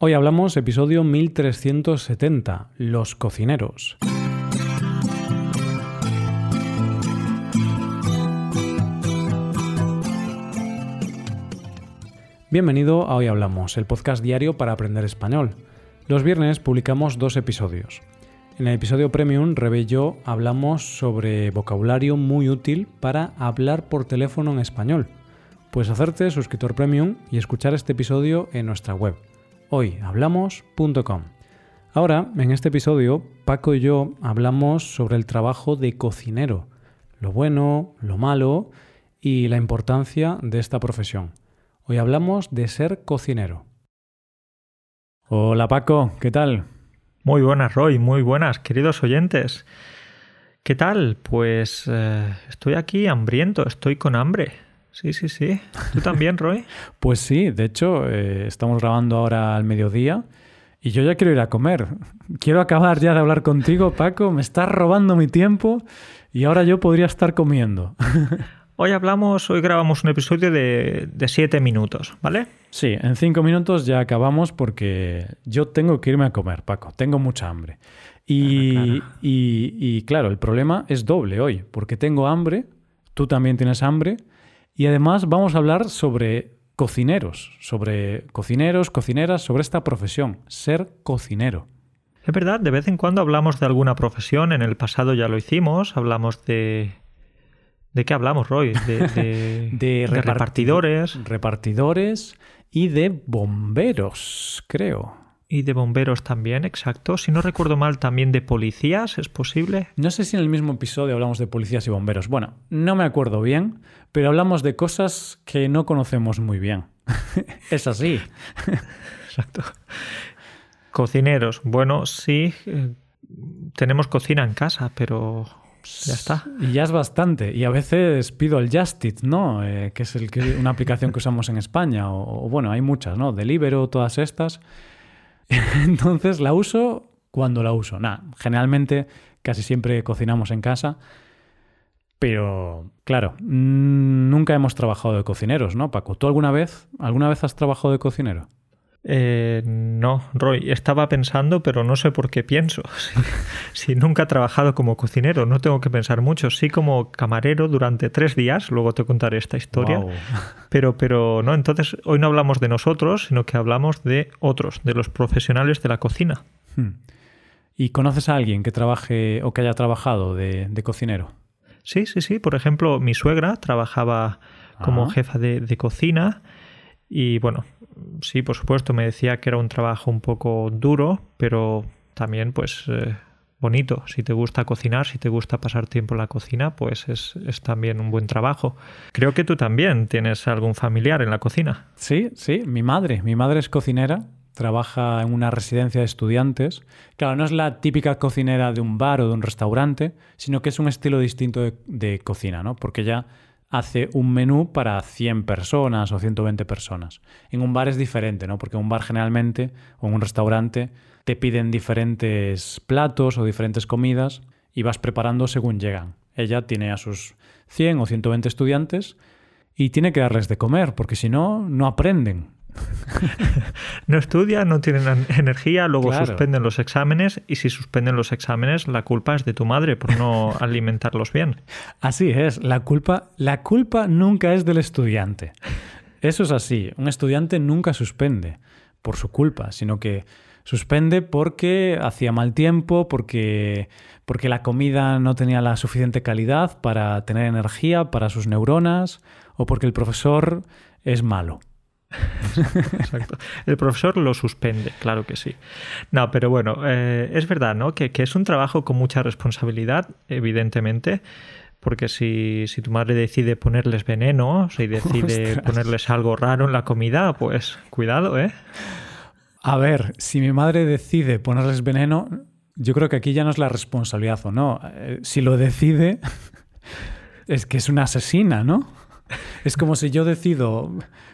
Hoy hablamos episodio 1370, Los cocineros. Bienvenido a Hoy Hablamos, el podcast diario para aprender español. Los viernes publicamos dos episodios. En el episodio Premium, Rebe y yo hablamos sobre vocabulario muy útil para hablar por teléfono en español. Puedes hacerte suscriptor Premium y escuchar este episodio en nuestra web, hoyhablamos.com. Ahora, en este episodio, Paco y yo hablamos sobre el trabajo de cocinero, lo bueno, lo malo y la importancia de esta profesión. Hoy hablamos de ser cocinero. Hola Paco, ¿qué tal? Muy buenas, Roy, muy buenas, queridos oyentes. ¿Qué tal? Pues eh, estoy aquí hambriento, estoy con hambre. Sí, sí, sí. ¿Tú también, Roy? pues sí, de hecho, eh, estamos grabando ahora al mediodía y yo ya quiero ir a comer. Quiero acabar ya de hablar contigo, Paco. Me estás robando mi tiempo y ahora yo podría estar comiendo. Hoy hablamos, hoy grabamos un episodio de, siete minutos, ¿vale? Sí, en cinco minutos ya acabamos porque yo tengo que irme a comer, Paco. Tengo mucha hambre. Y, y, claro, el problema es doble hoy, porque tengo hambre, tú también tienes hambre, y además vamos a hablar sobre cocineros, sobre cocineros, cocineras, sobre esta profesión, ser cocinero. Es verdad, de vez en cuando hablamos de alguna profesión, en el pasado ya lo hicimos, hablamos de ¿De qué hablamos, Roy? De, repartidores. Repartidores y de bomberos, creo. Y de bomberos también, exacto. Si no recuerdo mal, también de policías, ¿es posible? No sé si en el mismo episodio hablamos de policías y bomberos. Bueno, no me acuerdo bien, pero hablamos de cosas que no conocemos muy bien. es así. exacto. Cocineros. Bueno, sí, eh, tenemos cocina en casa, pero ya está. Y ya es bastante. Y a veces pido el Justit, ¿no? Eh, que es el que, una aplicación que usamos en España. O, bueno, hay muchas, ¿no? Deliveroo, todas estas. Entonces la uso cuando la uso. Nada, generalmente casi siempre cocinamos en casa. Pero, claro, nunca hemos trabajado de cocineros, ¿no, Paco? ¿Tú alguna vez, alguna vez has trabajado de cocinero? Eh, no, Roy, estaba pensando, pero no sé por qué pienso. Si, nunca he trabajado como cocinero, no tengo que pensar mucho. Sí como camarero durante tres días, luego te contaré esta historia. Pero, pero no, entonces hoy no hablamos de nosotros, sino que hablamos de otros, de los profesionales de la cocina. Hmm. ¿Y conoces a alguien que trabaje o que haya trabajado de, cocinero? Sí, sí, sí. Por ejemplo, mi suegra trabajaba como ah. jefa de, de cocina y bueno, sí, por supuesto, me decía que era un trabajo un poco duro, pero también pues eh, bonito. Si te gusta cocinar, si te gusta pasar tiempo en la cocina, pues es, es, también un buen trabajo. Creo que tú también tienes algún familiar en la cocina. Sí, sí, mi madre. Mi madre es cocinera, trabaja en una residencia de estudiantes. Claro, no es la típica cocinera de un bar o de un restaurante, sino que es un estilo distinto de, cocina, ¿no? Porque ya hace un menú para 100 personas o 120 personas. En un bar es diferente, ¿no? Porque en un bar generalmente o en un restaurante te piden diferentes platos o diferentes comidas y vas preparando según llegan. Ella tiene a sus 100 o 120 estudiantes y tiene que darles de comer, porque si no, no aprenden. no estudian, no tienen energía, luego suspenden los exámenes y si suspenden los exámenes la culpa es de tu madre por no alimentarlos bien. Así es, la culpa, la culpa nunca es del estudiante. Eso es así, un estudiante nunca suspende por su culpa, sino que suspende porque hacía mal tiempo, porque, porque la comida no tenía la suficiente calidad para tener energía para sus neuronas o porque el profesor es malo. Exacto. El profesor lo suspende, claro que sí. No, pero bueno, eh, es verdad, ¿no? Que, es un trabajo con mucha responsabilidad, evidentemente. Porque si, tu madre decide ponerles veneno, si decide ponerles algo raro en la comida, pues cuidado, ¿eh? A ver, si mi madre decide ponerles veneno, yo creo que aquí ya no es la responsabilidad o no. Eh, si lo decide, es que es una asesina, ¿no? Es como si yo decido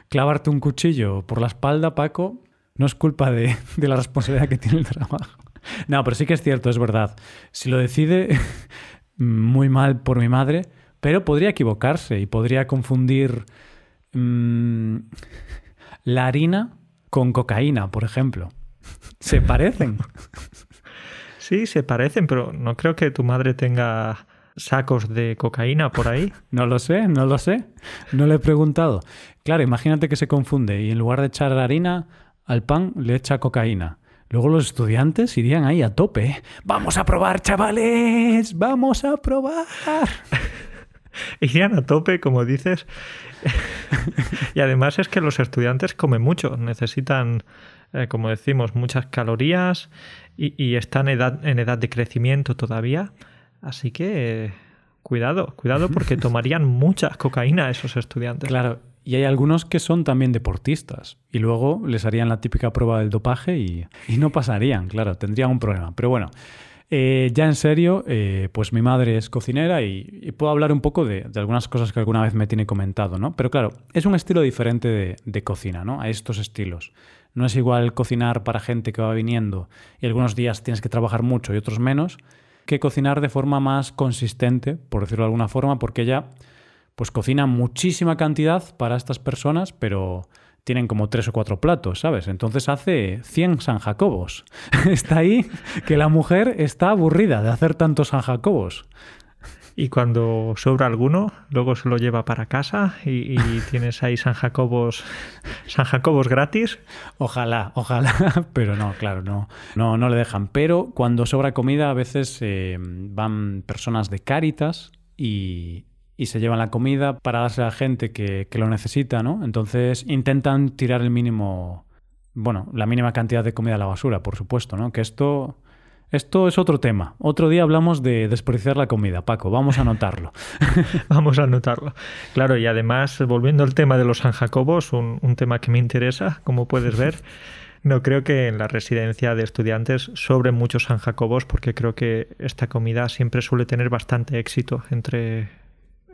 clavarte un cuchillo por la espalda, Paco, no es culpa de, la responsabilidad que tiene el trabajo. No, pero sí que es cierto, es verdad. Si lo decide muy mal por mi madre, pero podría equivocarse y podría confundir mm, la harina con cocaína, por ejemplo. Se parecen. Sí, se parecen, pero no creo que tu madre tenga sacos de cocaína por ahí. No lo sé, no lo sé. No le he preguntado. Claro, imagínate que se confunde y en lugar de echar harina al pan le echa cocaína. Luego los estudiantes irían ahí a tope. ¿eh? Vamos a probar, chavales, vamos a probar. irían a tope, como dices. y además es que los estudiantes comen mucho, necesitan, eh, como decimos, muchas calorías y, están en edad, en edad, de crecimiento todavía. Así que cuidado, cuidado porque tomarían mucha cocaína esos estudiantes. Claro, y hay algunos que son también deportistas y luego les harían la típica prueba del dopaje y, no pasarían, claro, tendrían un problema. Pero bueno, eh, ya en serio, eh, pues mi madre es cocinera y, puedo hablar un poco de, algunas cosas que alguna vez me tiene comentado, ¿no? Pero claro, es un estilo diferente de, de, cocina, ¿no? A estos estilos. No es igual cocinar para gente que va viniendo y algunos días tienes que trabajar mucho y otros menos, que cocinar de forma más consistente, por decirlo de alguna forma, porque ella pues cocina muchísima cantidad para estas personas, pero tienen como tres o cuatro platos, ¿sabes? Entonces hace 100 San Jacobos. está ahí que la mujer está aburrida de hacer tantos San Jacobos. Y cuando sobra alguno, luego se lo lleva para casa y, tienes ahí San Jacobos, San Jacobos gratis. Ojalá, ojalá, pero no, claro, no, no, no le dejan. Pero cuando sobra comida, a veces eh, van personas de Cáritas y, y se llevan la comida para darse a la gente que, que, lo necesita, ¿no? Entonces intentan tirar el mínimo, bueno, la mínima cantidad de comida a la basura, por supuesto, ¿no? Que esto, esto es otro tema. Otro día hablamos de desperdiciar la comida, Paco, vamos a anotarlo. vamos a anotarlo. Claro, y además, volviendo al tema de los San Jacobos, un, un tema que me interesa, como puedes ver. No creo que en la residencia de estudiantes sobren muchos San Jacobos porque creo que esta comida siempre suele tener bastante éxito entre,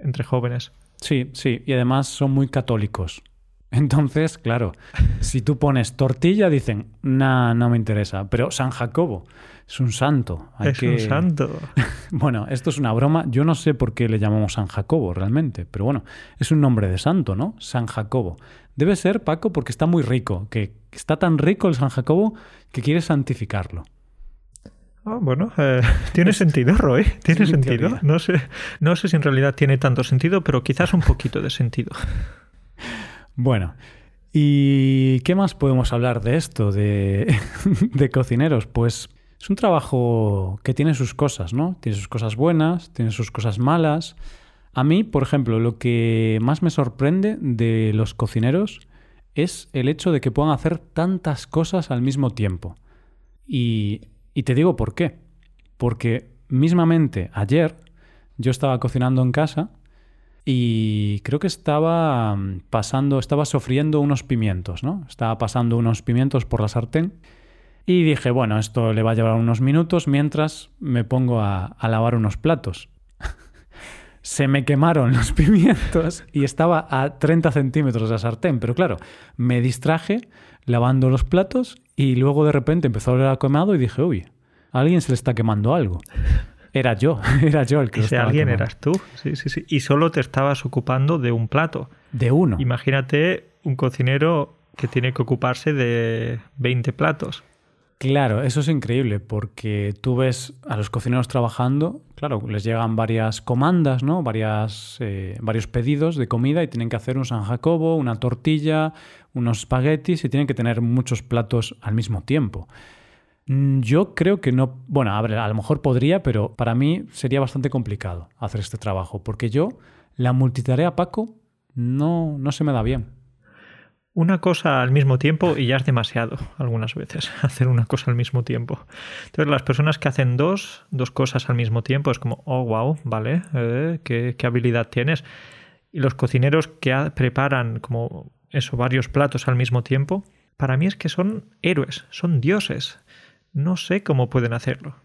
entre jóvenes. Sí, sí, y además son muy católicos. Entonces, claro, si tú pones tortilla, dicen, nah, no me interesa. Pero San Jacobo es un santo. es un santo. bueno, esto es una broma. Yo no sé por qué le llamamos San Jacobo realmente, pero bueno, es un nombre de santo, ¿no? San Jacobo. Debe ser, Paco, porque está muy rico, que está tan rico el San Jacobo que quiere santificarlo. Ah, bueno, eh, tiene sentido, Roy. Tiene sentido. No sé, no sé si en realidad tiene tanto sentido, pero quizás un poquito de sentido. Bueno, ¿y qué más podemos hablar de esto, de, de cocineros? Pues es un trabajo que tiene sus cosas, ¿no? Tiene sus cosas buenas, tiene sus cosas malas. A mí, por ejemplo, lo que más me sorprende de los cocineros es el hecho de que puedan hacer tantas cosas al mismo tiempo. Y y te digo por qué. Porque mismamente ayer yo estaba cocinando en casa y creo que estaba mm, pasando, estaba sofriendo unos pimientos, ¿no? Estaba pasando unos pimientos por la sartén y dije, bueno, esto le va a llevar unos minutos mientras me pongo a, a lavar unos platos. Se me quemaron los pimientos y estaba a 30 centímetros de la sartén, pero claro, me distraje lavando los platos y luego de repente empezó a oler a quemado y dije, uy, a alguien se le está quemando algo. Era yo, era yo el que Ese alguien eras tú, sí, sí, sí. Y solo te estabas ocupando de un plato. De uno. Imagínate un cocinero que tiene que ocuparse de 20 platos. Claro, eso es increíble porque tú ves a los cocineros trabajando, claro, les llegan varias comandas, ¿no? Varias, eh, varios pedidos de comida y tienen que hacer un San Jacobo, una tortilla, unos espaguetis y tienen que tener muchos platos al mismo tiempo. Mm, yo creo que no, bueno, a, a lo mejor podría, pero para mí sería bastante complicado hacer este trabajo porque yo, la multitarea, Paco, no, no se me da bien una cosa al mismo tiempo y ya es demasiado algunas veces hacer una cosa al mismo tiempo. Entonces las personas que hacen dos, dos cosas al mismo tiempo es como, oh, wow, vale, eh, ¿qué, habilidad tienes. Y los cocineros que preparan como eso, varios platos al mismo tiempo, para mí es que son héroes, son dioses. No sé cómo pueden hacerlo.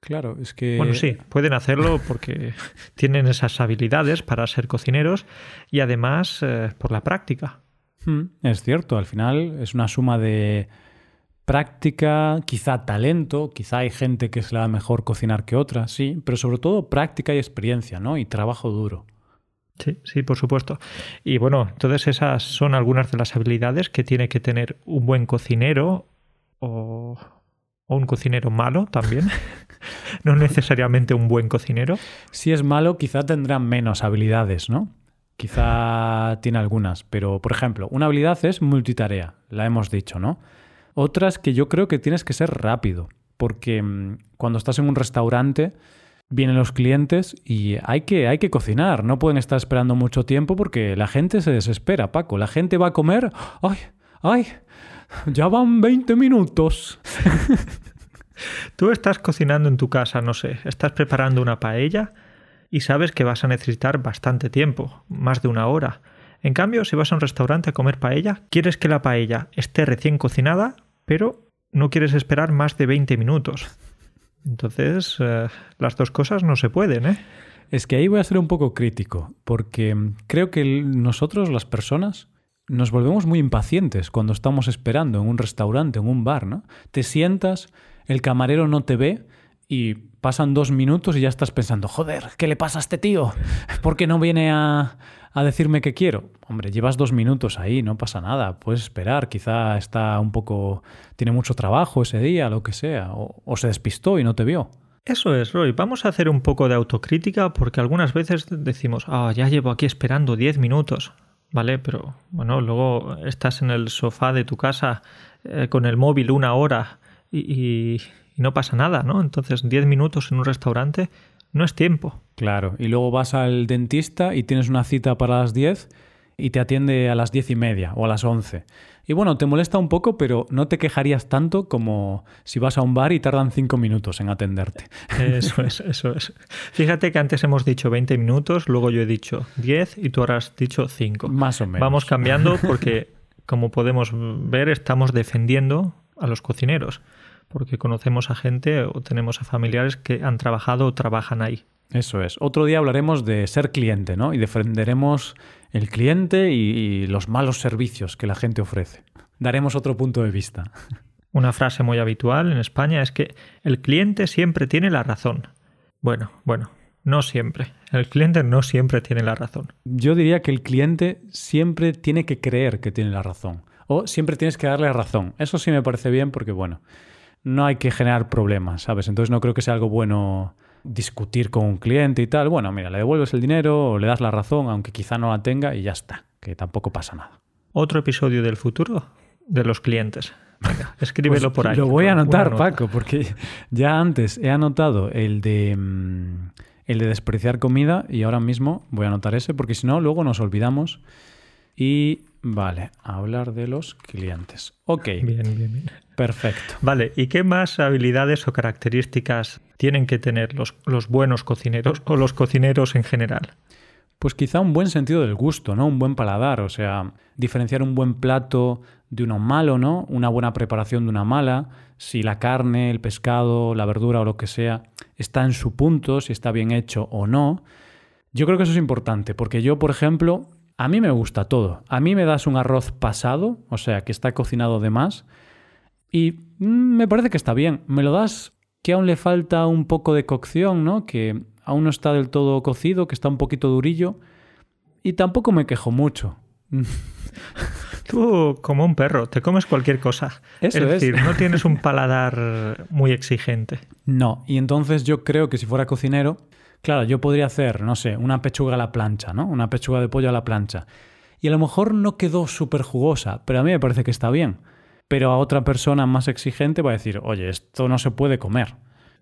Claro, es que... Bueno, sí, pueden hacerlo porque tienen esas habilidades para ser cocineros y además eh, por la práctica. Hmm, es cierto, al final es una suma de práctica, quizá talento, quizá hay gente que se le da mejor cocinar que otra, sí, pero sobre todo práctica y experiencia, ¿no? Y trabajo duro. Sí, sí, por supuesto. Y bueno, entonces esas son algunas de las habilidades que tiene que tener un buen cocinero o, un cocinero malo también. no necesariamente un buen cocinero. Si es malo, quizá tendrá menos habilidades, ¿no? Quizá tiene algunas, pero por ejemplo, una habilidad es multitarea, la hemos dicho, ¿no? Otras que yo creo que tienes que ser rápido, porque mm, cuando estás en un restaurante vienen los clientes y hay que, hay que cocinar. No pueden estar esperando mucho tiempo porque la gente se desespera, Paco. La gente va a comer. ¡Ay! ¡Ay! Ya van 20 minutos. Tú estás cocinando en tu casa, no sé, estás preparando una paella y sabes que vas a necesitar bastante tiempo, más de una hora. En cambio, si vas a un restaurante a comer paella, quieres que la paella esté recién cocinada, pero no quieres esperar más de 20 minutos. Entonces, eh, las dos cosas no se pueden, ¿eh? Es que ahí voy a ser un poco crítico, porque creo que nosotros, las personas, nos volvemos muy impacientes cuando estamos esperando en un restaurante, en un bar, ¿no? Te sientas, el camarero no te ve y pasan dos minutos y ya estás pensando, joder, ¿qué le pasa a este tío? ¿Por qué no viene a, a decirme que quiero. Hombre, llevas dos minutos ahí, no pasa nada, puedes esperar, quizá está un poco, tiene mucho trabajo ese día, lo que sea, o, se despistó y no te vio. Eso es, Roy. Vamos a hacer un poco de autocrítica porque algunas veces decimos, ah, ya llevo aquí esperando diez minutos, ¿vale? Pero bueno, luego estás en el sofá de tu casa eh, con el móvil una hora y, no pasa nada, ¿no? Entonces, diez minutos en un restaurante no es tiempo. Claro, y luego vas al dentista y tienes una cita para las 10 y te atiende a las diez y media o a las 11. Y bueno, te molesta un poco, pero no te quejarías tanto como si vas a un bar y tardan cinco minutos en atenderte. Eso es, eso es. Fíjate que antes hemos dicho 20 minutos, luego yo he dicho 10 y tú ahora has dicho 5. Más o menos. Vamos cambiando porque, como podemos ver, estamos defendiendo a los cocineros porque conocemos a gente o tenemos a familiares que han trabajado o trabajan ahí. Eso es. Otro día hablaremos de ser cliente, ¿no? Y defenderemos el cliente y, los malos servicios que la gente ofrece. Daremos otro punto de vista. Una frase muy habitual en España es que el cliente siempre tiene la razón. Bueno, bueno, no siempre. El cliente no siempre tiene la razón. Yo diría que el cliente siempre tiene que creer que tiene la razón. O siempre tienes que darle razón. Eso sí me parece bien porque, bueno, no hay que generar problemas, ¿sabes? Entonces no creo que sea algo bueno discutir con un cliente y tal. Bueno, mira, le devuelves el dinero o le das la razón, aunque quizá no la tenga y ya está, que tampoco pasa nada. Otro episodio del futuro de los clientes. Venga, escríbelo pues por ahí. Lo voy a anotar, Paco, porque ya antes he anotado el de mm, el de despreciar comida y ahora mismo voy a anotar ese porque si no luego nos olvidamos y vale, hablar de los clientes. Ok. Bien, bien, bien. Perfecto. Vale, ¿y qué más habilidades o características tienen que tener los, los buenos cocineros o los cocineros en general? Pues quizá un buen sentido del gusto, ¿no? Un buen paladar, o sea, diferenciar un buen plato de uno malo, ¿no? Una buena preparación de una mala, si la carne, el pescado, la verdura o lo que sea está en su punto, si está bien hecho o no. Yo creo que eso es importante, porque yo, por ejemplo, a mí me gusta todo. A mí me das un arroz pasado, o sea, que está cocinado de más, y mm, me parece que está bien. Me lo das que aún le falta un poco de cocción, ¿no? Que aún no está del todo cocido, que está un poquito durillo. Y tampoco me quejo mucho. Tú, como un perro, te comes cualquier cosa. es decir, no tienes un paladar muy exigente. No, y entonces yo creo que si fuera cocinero, claro, yo podría hacer, no sé, una pechuga a la plancha, ¿no? Una pechuga de pollo a la plancha. Y a lo mejor no quedó súper jugosa, pero a mí me parece que está bien pero a otra persona más exigente va a decir, oye, esto no se puede comer.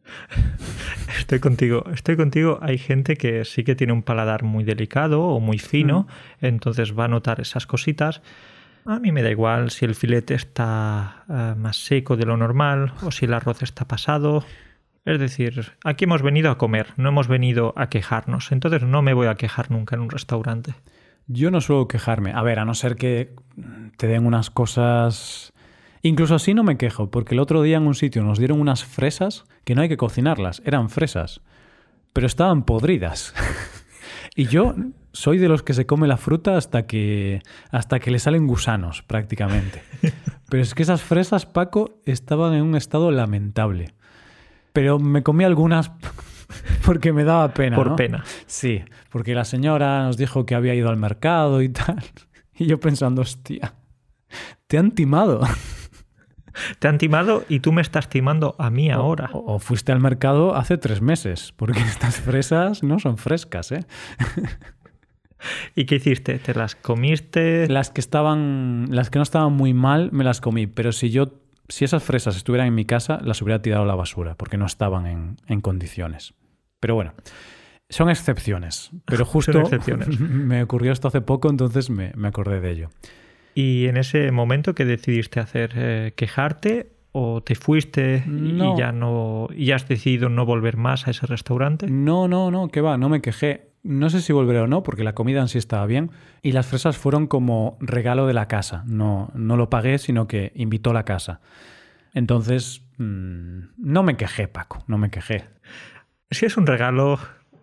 Estoy contigo, estoy contigo. Hay gente que sí que tiene un paladar muy delicado o muy fino, entonces va a notar esas cositas. A mí me da igual si el filete está eh, más seco de lo normal o si el arroz está pasado. Es decir, aquí hemos venido a comer, no hemos venido a quejarnos. Entonces no me voy a quejar nunca en un restaurante. Yo no suelo quejarme. A ver, a no ser que te den unas cosas Incluso así no me quejo, porque el otro día en un sitio nos dieron unas fresas que no hay que cocinarlas, eran fresas, pero estaban podridas. y yo soy de los que se come la fruta hasta que, hasta que le salen gusanos, prácticamente. Pero es que esas fresas, Paco, estaban en un estado lamentable. Pero me comí algunas porque me daba pena. Por pena. Sí, porque la señora nos dijo que había ido al mercado y tal. Y yo pensando, hostia, te han timado. Te han timado y tú me estás timando a mí ahora. O, fuiste al mercado hace tres meses, porque estas fresas no son frescas, ¿eh? ¿Y qué hiciste? ¿Te las comiste? Las que estaban, las que no estaban muy mal, me las comí. Pero si yo, si esas fresas estuvieran en mi casa, las hubiera tirado a la basura, porque no estaban en, en condiciones. Pero bueno, son excepciones. Pero justo me ocurrió esto hace poco, entonces me, me acordé de ello. ¿Y en ese momento qué decidiste hacer? Eh, ¿Quejarte o te fuiste y ya no y has decidido no volver más a ese restaurante? No, no, no, que va, no me quejé. No sé si volveré o no, porque la comida en sí estaba bien. Y las fresas fueron como regalo de la casa. No, no lo pagué, sino que invitó la casa. Entonces, mm, no me quejé, Paco, no me quejé. Si es un regalo,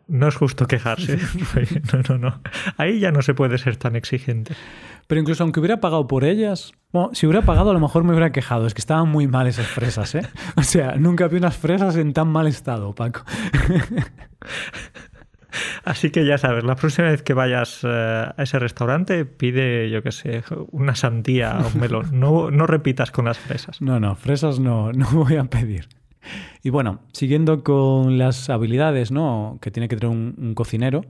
no es justo quejarse. no, no, no. Ahí ya no se puede ser tan exigente. Pero incluso aunque hubiera pagado por ellas, bueno, si hubiera pagado a lo mejor me hubiera quejado. Es que estaban muy mal esas fresas, ¿eh? O sea, nunca vi unas fresas en tan mal estado, Paco. Así que ya sabes, la próxima vez que vayas eh, a ese restaurante, pide, yo qué sé, una sandía o un melón. No, no repitas con las fresas. No, no, fresas no, no voy a pedir. Y bueno, siguiendo con las habilidades ¿no? que tiene que tener un, cocinero,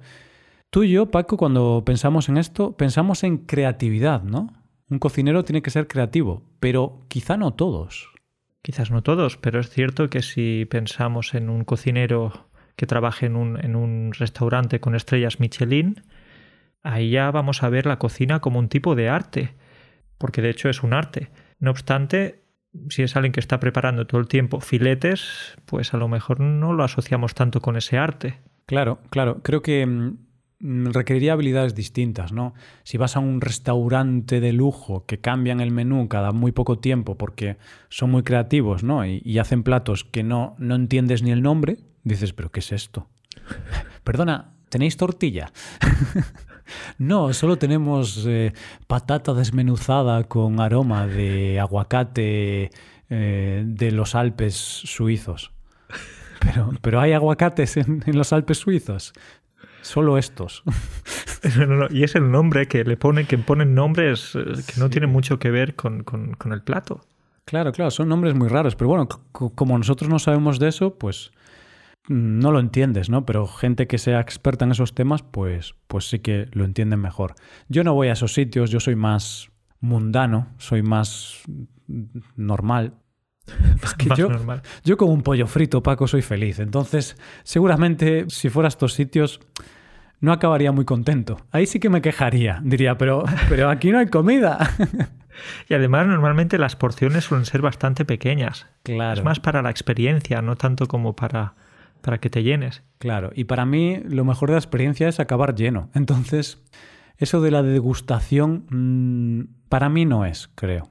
tú y yo, Paco, cuando pensamos en esto, pensamos en creatividad, ¿no? Un cocinero tiene que ser creativo, pero quizá no todos. Quizás no todos, pero es cierto que si pensamos en un cocinero que trabaje en un, en un restaurante con estrellas Michelin, ahí ya vamos a ver la cocina como un tipo de arte, porque de hecho es un arte. No obstante, si es alguien que está preparando todo el tiempo filetes, pues a lo mejor no lo asociamos tanto con ese arte. Claro, claro. Creo que mm, requeriría habilidades distintas, ¿no? Si vas a un restaurante de lujo que cambian el menú cada muy poco tiempo porque son muy creativos, ¿no? Y, hacen platos que no, no entiendes ni el nombre, dices, ¿pero qué es esto? Perdona, ¿tenéis tortilla? No, solo tenemos eh, patata desmenuzada con aroma de aguacate eh, de los Alpes suizos. Pero, pero hay aguacates en, los Alpes suizos. Solo estos. y es el nombre que le ponen, que ponen nombres eh, que no tienen mucho que ver con, con, el plato. Claro, claro, son nombres muy raros. Pero bueno, como nosotros no sabemos de eso, pues no lo entiendes, ¿no? Pero gente que sea experta en esos temas, pues, pues sí que lo entienden mejor. Yo no voy a esos sitios, yo soy más mundano, soy más normal. yo, yo con un pollo frito, Paco, soy feliz. Entonces, seguramente si fuera a estos sitios no acabaría muy contento. Ahí sí que me quejaría. Diría, pero, pero aquí no hay comida. Y además normalmente las porciones suelen ser bastante pequeñas. Claro. Es más para la experiencia, no tanto como para para que te llenes. Claro, y para mí lo mejor de la experiencia es acabar lleno. Entonces, eso de la degustación mm, para mí no es, creo.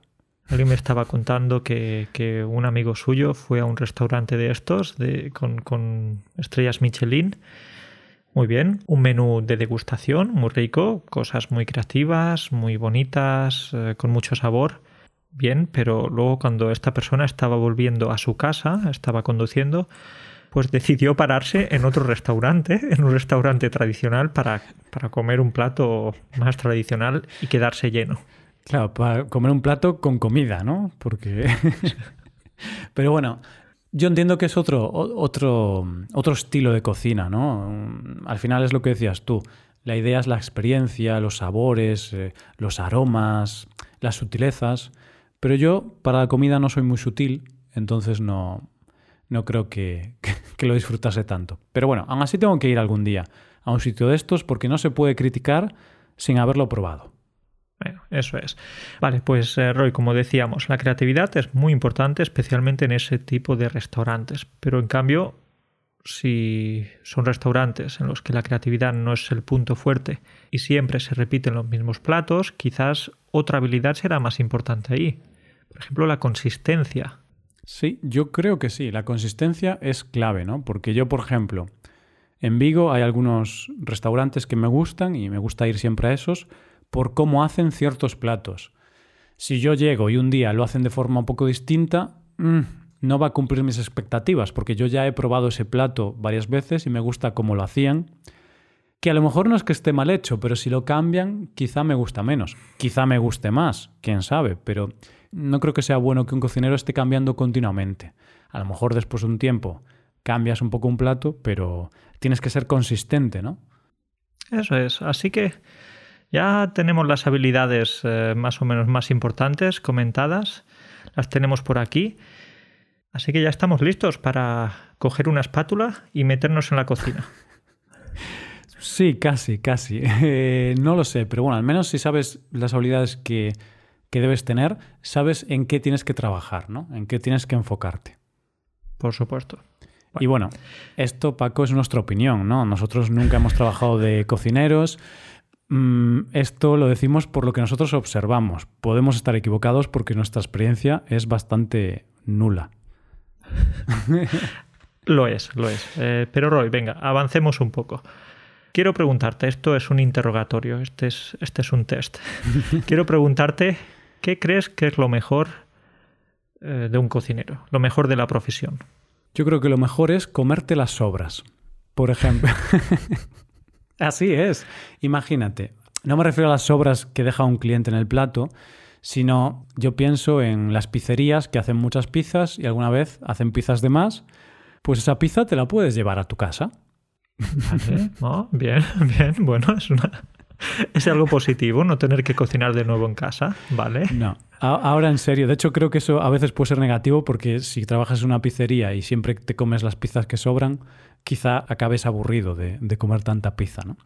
Alguien me estaba contando que, un amigo suyo fue a un restaurante de estos de, con, estrellas Michelin. Muy bien, un menú de degustación muy rico, cosas muy creativas, muy bonitas, eh, con mucho sabor. Bien, pero luego cuando esta persona estaba volviendo a su casa, estaba conduciendo, pues decidió pararse en otro restaurante, en un restaurante tradicional, para, para comer un plato más tradicional y quedarse lleno. Claro, para comer un plato con comida, ¿no? Porque. Pero bueno, yo entiendo que es otro, otro, otro estilo de cocina, ¿no? Al final es lo que decías tú. La idea es la experiencia, los sabores, eh, los aromas, las sutilezas. Pero yo para la comida no soy muy sutil, entonces no, no creo que, lo disfrutase tanto. Pero bueno, aún así tengo que ir algún día a un sitio de estos porque no se puede criticar sin haberlo probado. Bueno, eso es. Vale, pues eh, Roy, como decíamos, la creatividad es muy importante, especialmente en ese tipo de restaurantes. Pero en cambio, si son restaurantes en los que la creatividad no es el punto fuerte y siempre se repiten los mismos platos, quizás otra habilidad será más importante ahí. Por ejemplo, la consistencia. Sí, yo creo que sí. La consistencia es clave, ¿no? Porque yo, por ejemplo, en Vigo hay algunos restaurantes que me gustan y me gusta ir siempre a esos por cómo hacen ciertos platos. Si yo llego y un día lo hacen de forma un poco distinta, mm, no va a cumplir mis expectativas, porque yo ya he probado ese plato varias veces y me gusta cómo lo hacían. Que a lo mejor no es que esté mal hecho, pero si lo cambian, quizá me gusta menos. Quizá me guste más, quién sabe, pero no creo que sea bueno que un cocinero esté cambiando continuamente. A lo mejor después de un tiempo cambias un poco un plato, pero tienes que ser consistente, ¿no? Eso es. Así que ya tenemos las habilidades eh, más o menos más importantes comentadas. Las tenemos por aquí. Así que ya estamos listos para coger una espátula y meternos en la cocina. Sí, casi, casi. Eh, no lo sé, pero bueno, al menos si sabes las habilidades que, que debes tener, sabes en qué tienes que trabajar, ¿no? En qué tienes que enfocarte. Por supuesto. Y bueno, esto, Paco, es nuestra opinión, ¿no? Nosotros nunca hemos trabajado de cocineros. Mm, esto lo decimos por lo que nosotros observamos. Podemos estar equivocados porque nuestra experiencia es bastante nula. lo es, lo es. Eh, pero Roy, venga, avancemos un poco. Quiero preguntarte, esto es un interrogatorio, este es, este es un test. Quiero preguntarte, ¿qué crees que es lo mejor eh, de un cocinero? Lo mejor de la profesión. Yo creo que lo mejor es comerte las sobras. Por ejemplo. Así es. Imagínate. No me refiero a las sobras que deja un cliente en el plato, sino yo pienso en las pizzerías que hacen muchas pizzas y alguna vez hacen pizzas de más. Pues esa pizza te la puedes llevar a tu casa. bien, bien. Bueno, es una, es algo positivo no tener que cocinar de nuevo en casa, ¿vale? No. Ahora en serio, de hecho creo que eso a veces puede ser negativo porque si trabajas en una pizzería y siempre te comes las pizzas que sobran, quizá acabes aburrido de, comer tanta pizza, ¿no?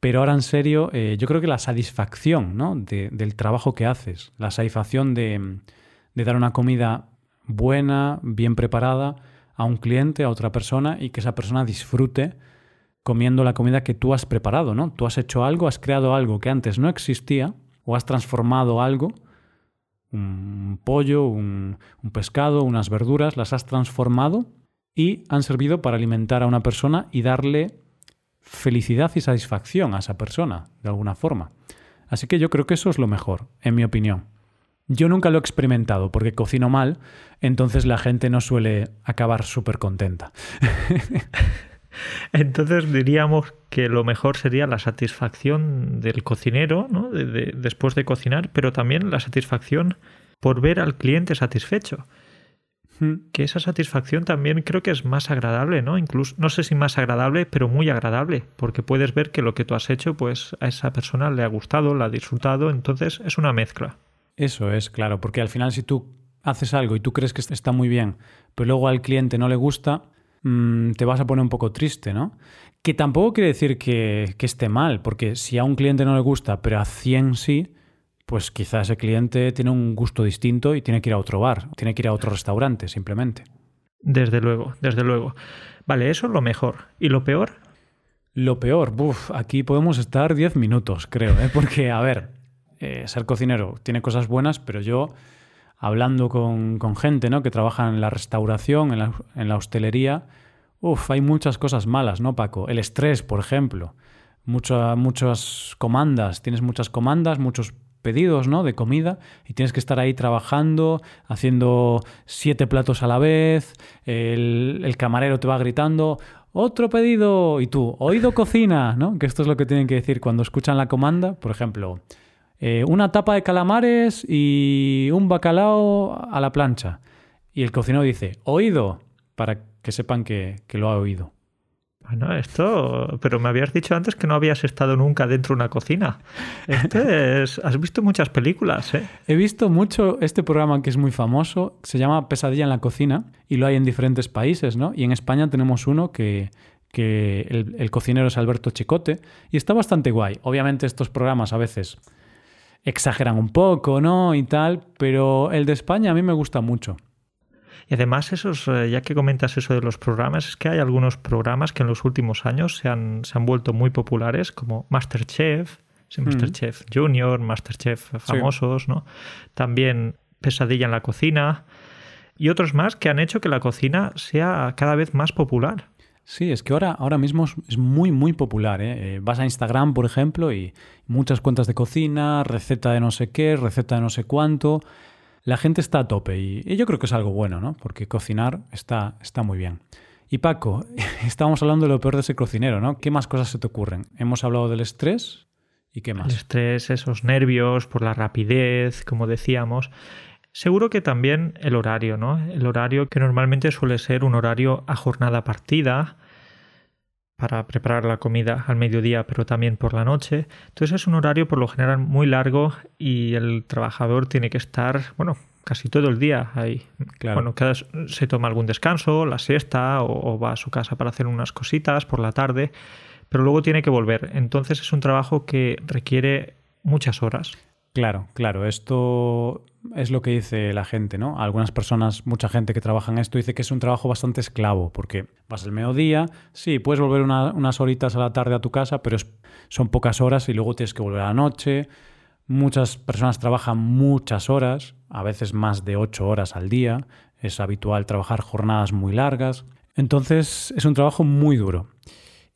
Pero ahora en serio, eh, yo creo que la satisfacción ¿no? del trabajo que haces, la satisfacción de, de dar una comida buena, bien preparada a un cliente, a otra persona y que esa persona disfrute comiendo la comida que tú has preparado, ¿no? Tú has hecho algo, has creado algo que antes no existía o has transformado algo, un pollo, un, pescado, unas verduras, las has transformado y han servido para alimentar a una persona y darle felicidad y satisfacción a esa persona, de alguna forma. Así que yo creo que eso es lo mejor, en mi opinión. Yo nunca lo he experimentado porque cocino mal, entonces la gente no suele acabar súper contenta. Entonces diríamos que lo mejor sería la satisfacción del cocinero ¿no? después de cocinar, pero también la satisfacción por ver al cliente satisfecho. Hmm. Que esa satisfacción también creo que es más agradable, ¿no? Incluso, no sé si más agradable, pero muy agradable, porque puedes ver que lo que tú has hecho, pues a esa persona le ha gustado, la ha disfrutado, entonces es una mezcla. Eso es, claro, porque al final si tú haces algo y tú crees que está muy bien, pero luego al cliente no le gusta, Mm, te vas a poner un poco triste, ¿no? Que tampoco quiere decir que, esté mal, porque si a un cliente no le gusta, pero a 100 sí, pues quizá ese cliente tiene un gusto distinto y tiene que ir a otro bar, tiene que ir a otro restaurante, simplemente. Desde luego, desde luego. Vale, eso es lo mejor. ¿Y lo peor? Lo peor, buf, aquí podemos estar 10 minutos, creo, ¿eh? porque, a ver, eh, ser cocinero tiene cosas buenas, pero yo hablando con, gente ¿no? que trabaja en la restauración, en la, hostelería, uf, hay muchas cosas malas, ¿no, Paco? El estrés, por ejemplo. muchas comandas, tienes muchas comandas, muchos pedidos ¿no? de comida y tienes que estar ahí trabajando, haciendo siete platos a la vez, el, el, camarero te va gritando, otro pedido, y tú, oído cocina, ¿no? Que esto es lo que tienen que decir cuando escuchan la comanda, por ejemplo, eh, una tapa de calamares y un bacalao a la plancha. Y el cocinero dice, oído, para que sepan que, lo ha oído. Bueno, esto, pero me habías dicho antes que no habías estado nunca dentro de una cocina. Este es, has visto muchas películas, ¿eh? He visto mucho este programa que es muy famoso, se llama Pesadilla en la cocina y lo hay en diferentes países, ¿no? Y en España tenemos uno que, el, el cocinero es Alberto Chicote y está bastante guay. Obviamente estos programas a veces exageran un poco, ¿no? Y tal, pero el de España a mí me gusta mucho. Y además, esos, eh, ya que comentas eso de los programas, es que hay algunos programas que en los últimos años se han, se han vuelto muy populares, como Masterchef, mm. Masterchef Junior, Masterchef famosos, ¿no? También Pesadilla en la cocina y otros más que han hecho que la cocina sea cada vez más popular. Sí, es que ahora, ahora mismo es muy, muy popular. ¿eh? ¿eh? Vas a Instagram, por ejemplo, y muchas cuentas de cocina, receta de no sé qué, receta de no sé cuánto. la gente está a tope y, yo creo que es algo bueno, ¿no? Porque cocinar está, está muy bien. Y Paco, estábamos hablando de lo peor de ser cocinero, ¿no? ¿Qué más cosas se te ocurren? Hemos hablado del estrés y qué más. El estrés, esos nervios por la rapidez, como decíamos. Seguro que también el horario, ¿no? El horario que normalmente suele ser un horario a jornada partida para preparar la comida al mediodía, pero también por la noche. Entonces es un horario por lo general muy largo y el trabajador tiene que estar, bueno, casi todo el día ahí. Bueno, cada, se toma algún descanso, la siesta o, va a su casa para hacer unas cositas por la tarde, pero luego tiene que volver. Entonces es un trabajo que requiere muchas horas. Claro, claro, esto es lo que dice la gente, ¿no? Algunas personas, mucha gente que trabaja en esto dice que es un trabajo bastante esclavo, porque vas el mediodía, sí, puedes volver unas horitas a la tarde a tu casa, pero son pocas horas y luego tienes que volver a la noche. Muchas personas trabajan muchas horas, a veces más de ocho horas al día. Es habitual trabajar jornadas muy largas. Entonces es un trabajo muy duro.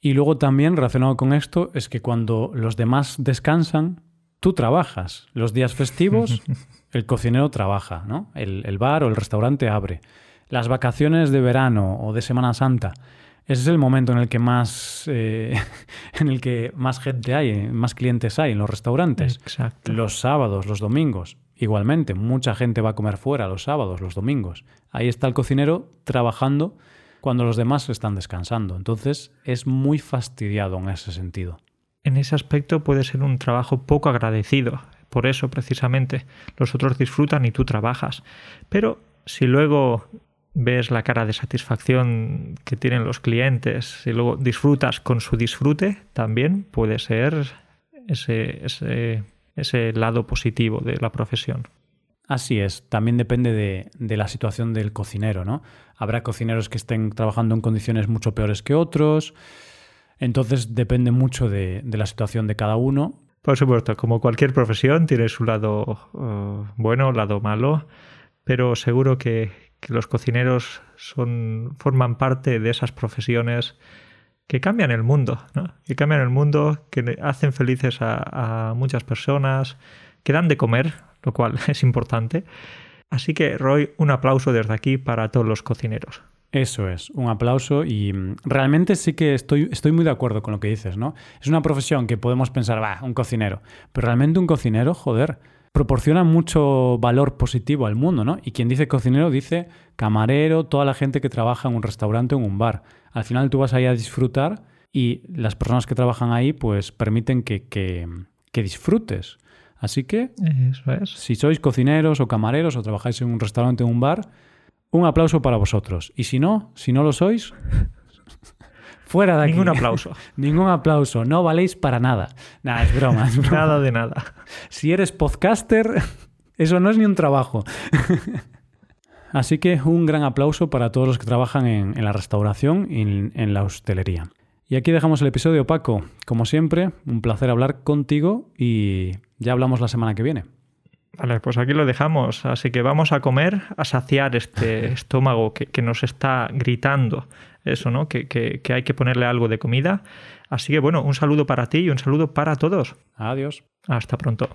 Y luego también relacionado con esto es que cuando los demás descansan, tú trabajas. Los días festivos, el cocinero trabaja, ¿no? El, bar o el restaurante abre. Las vacaciones de verano o de Semana Santa, ese es el momento en el que más, eh, en el que más gente hay, más clientes hay en los restaurantes. Exacto. Los sábados, los domingos. Igualmente, mucha gente va a comer fuera los sábados, los domingos. Ahí está el cocinero trabajando cuando los demás están descansando. Entonces es muy fastidiado en ese sentido en ese aspecto puede ser un trabajo poco agradecido. Por eso, precisamente, los otros disfrutan y tú trabajas. Pero si luego ves la cara de satisfacción que tienen los clientes y luego disfrutas con su disfrute, también puede ser ese, ese, ese lado positivo de la profesión. Así es, también depende de, de, la situación del cocinero, ¿no? Habrá cocineros que estén trabajando en condiciones mucho peores que otros, entonces depende mucho de, la situación de cada uno. Por supuesto, como cualquier profesión tiene su lado uh, bueno, lado malo, pero seguro que, los cocineros son, forman parte de esas profesiones que cambian el mundo, ¿no? que cambian el mundo, que hacen felices a, a muchas personas, que dan de comer, lo cual es importante. Así que, Roy, un aplauso desde aquí para todos los cocineros. Eso es, un aplauso y mm, realmente sí que estoy, estoy muy de acuerdo con lo que dices, ¿no? Es una profesión que podemos pensar, va, un cocinero, pero realmente un cocinero, joder, proporciona mucho valor positivo al mundo, ¿no? Y quien dice cocinero dice camarero, toda la gente que trabaja en un restaurante o en un bar. Al final tú vas ahí a disfrutar y las personas que trabajan ahí pues permiten que, que, que disfrutes. Así que, Eso es. si sois cocineros o camareros o trabajáis en un restaurante o un bar, un aplauso para vosotros. Y si no, si no lo sois, fuera de aquí. Ningún aplauso. Ningún aplauso. No valéis para nada. Nada, es broma, es broma. Nada de nada. Si eres podcaster, eso no es ni un trabajo. Así que un gran aplauso para todos los que trabajan en, la restauración y en, en la hostelería. Y aquí dejamos el episodio, Paco. Como siempre, un placer hablar contigo y ya hablamos la semana que viene. Vale, pues aquí lo dejamos. Así que vamos a comer, a saciar este estómago que, nos está gritando eso, ¿no? Que, que hay que ponerle algo de comida. Así que bueno, un saludo para ti y un saludo para todos. Adiós. Hasta pronto.